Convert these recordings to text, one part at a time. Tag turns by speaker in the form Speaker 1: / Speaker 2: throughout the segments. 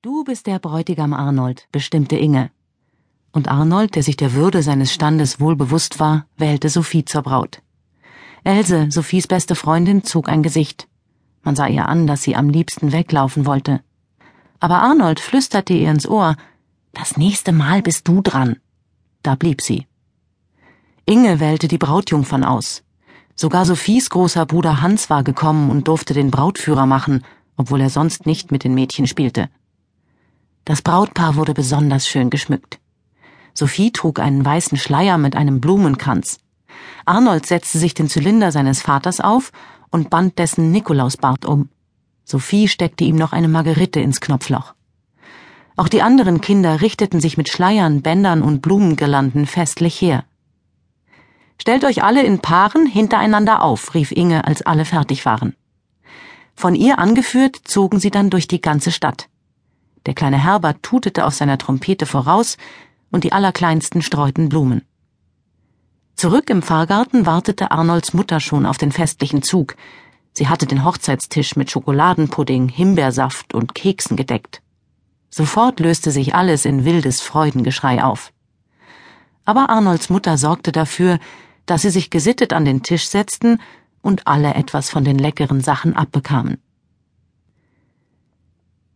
Speaker 1: Du bist der Bräutigam Arnold, bestimmte Inge. Und Arnold, der sich der Würde seines Standes wohl bewusst war, wählte Sophie zur Braut. Else, Sophies beste Freundin, zog ein Gesicht. Man sah ihr an, dass sie am liebsten weglaufen wollte. Aber Arnold flüsterte ihr ins Ohr, das nächste Mal bist du dran. Da blieb sie. Inge wählte die Brautjungfern aus. Sogar Sophies großer Bruder Hans war gekommen und durfte den Brautführer machen, obwohl er sonst nicht mit den Mädchen spielte. Das Brautpaar wurde besonders schön geschmückt. Sophie trug einen weißen Schleier mit einem Blumenkranz. Arnold setzte sich den Zylinder seines Vaters auf und band dessen Nikolausbart um. Sophie steckte ihm noch eine Margerite ins Knopfloch. Auch die anderen Kinder richteten sich mit Schleiern, Bändern und Blumengirlanden festlich her. Stellt euch alle in Paaren hintereinander auf, rief Inge, als alle fertig waren. Von ihr angeführt zogen sie dann durch die ganze Stadt. Der kleine Herbert tutete auf seiner Trompete voraus, und die Allerkleinsten streuten Blumen. Zurück im Fahrgarten wartete Arnolds Mutter schon auf den festlichen Zug. Sie hatte den Hochzeitstisch mit Schokoladenpudding, Himbeersaft und Keksen gedeckt. Sofort löste sich alles in wildes Freudengeschrei auf. Aber Arnolds Mutter sorgte dafür, dass sie sich gesittet an den Tisch setzten und alle etwas von den leckeren Sachen abbekamen.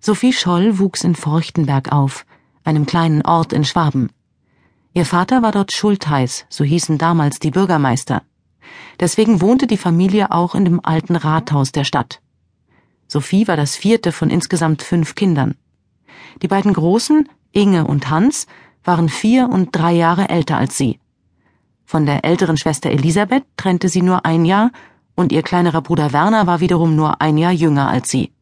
Speaker 1: Sophie Scholl wuchs in Forchtenberg auf, einem kleinen Ort in Schwaben. Ihr Vater war dort Schultheiß, so hießen damals die Bürgermeister. Deswegen wohnte die Familie auch in dem alten Rathaus der Stadt. Sophie war das vierte von insgesamt fünf Kindern. Die beiden Großen, Inge und Hans, waren vier und drei Jahre älter als sie. Von der älteren Schwester Elisabeth trennte sie nur ein Jahr und ihr kleinerer Bruder Werner war wiederum nur ein Jahr jünger als sie.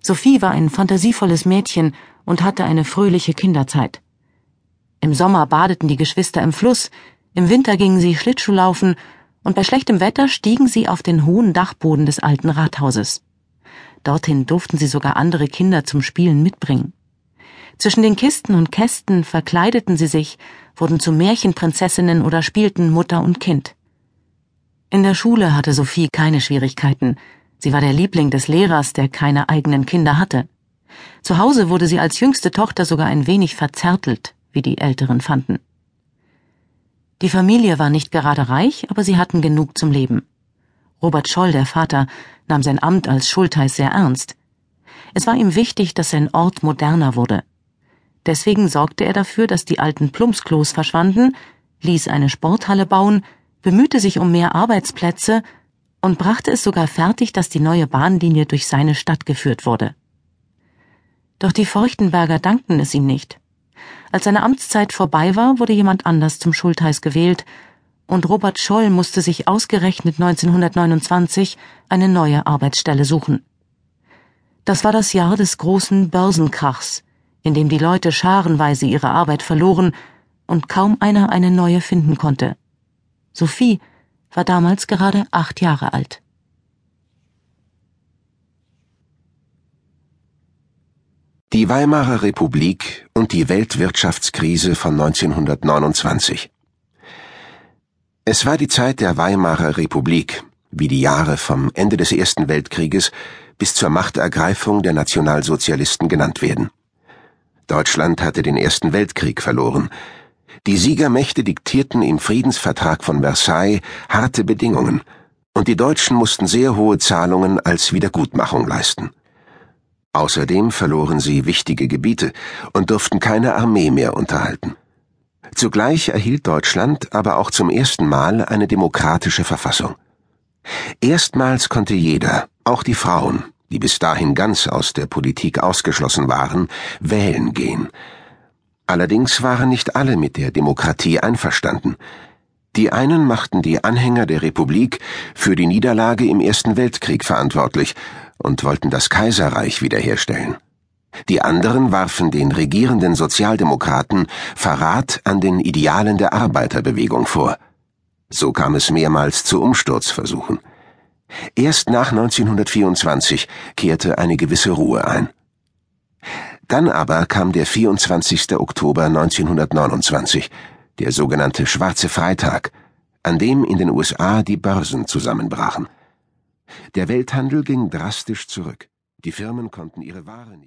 Speaker 1: Sophie war ein fantasievolles Mädchen und hatte eine fröhliche Kinderzeit. Im Sommer badeten die Geschwister im Fluss, im Winter gingen sie Schlittschuhlaufen und bei schlechtem Wetter stiegen sie auf den hohen Dachboden des alten Rathauses. Dorthin durften sie sogar andere Kinder zum Spielen mitbringen. Zwischen den Kisten und Kästen verkleideten sie sich, wurden zu Märchenprinzessinnen oder spielten Mutter und Kind. In der Schule hatte Sophie keine Schwierigkeiten, Sie war der Liebling des Lehrers, der keine eigenen Kinder hatte. Zu Hause wurde sie als jüngste Tochter sogar ein wenig verzärtelt, wie die Älteren fanden. Die Familie war nicht gerade reich, aber sie hatten genug zum Leben. Robert Scholl, der Vater, nahm sein Amt als Schultheiß sehr ernst. Es war ihm wichtig, dass sein Ort moderner wurde. Deswegen sorgte er dafür, dass die alten Plumpsklos verschwanden, ließ eine Sporthalle bauen, bemühte sich um mehr Arbeitsplätze und brachte es sogar fertig, dass die neue Bahnlinie durch seine Stadt geführt wurde. Doch die Feuchtenberger dankten es ihm nicht. Als seine Amtszeit vorbei war, wurde jemand anders zum Schultheiß gewählt, und Robert Scholl musste sich ausgerechnet 1929 eine neue Arbeitsstelle suchen. Das war das Jahr des großen Börsenkrachs, in dem die Leute scharenweise ihre Arbeit verloren und kaum einer eine neue finden konnte. Sophie war damals gerade acht Jahre alt.
Speaker 2: Die Weimarer Republik und die Weltwirtschaftskrise von 1929. Es war die Zeit der Weimarer Republik, wie die Jahre vom Ende des Ersten Weltkrieges bis zur Machtergreifung der Nationalsozialisten genannt werden. Deutschland hatte den Ersten Weltkrieg verloren, die Siegermächte diktierten im Friedensvertrag von Versailles harte Bedingungen, und die Deutschen mussten sehr hohe Zahlungen als Wiedergutmachung leisten. Außerdem verloren sie wichtige Gebiete und durften keine Armee mehr unterhalten. Zugleich erhielt Deutschland aber auch zum ersten Mal eine demokratische Verfassung. Erstmals konnte jeder, auch die Frauen, die bis dahin ganz aus der Politik ausgeschlossen waren, wählen gehen, Allerdings waren nicht alle mit der Demokratie einverstanden. Die einen machten die Anhänger der Republik für die Niederlage im Ersten Weltkrieg verantwortlich und wollten das Kaiserreich wiederherstellen. Die anderen warfen den regierenden Sozialdemokraten Verrat an den Idealen der Arbeiterbewegung vor. So kam es mehrmals zu Umsturzversuchen. Erst nach 1924 kehrte eine gewisse Ruhe ein. Dann aber kam der 24. Oktober 1929, der sogenannte Schwarze Freitag, an dem in den USA die Börsen zusammenbrachen. Der Welthandel ging drastisch zurück. Die Firmen konnten ihre Ware nicht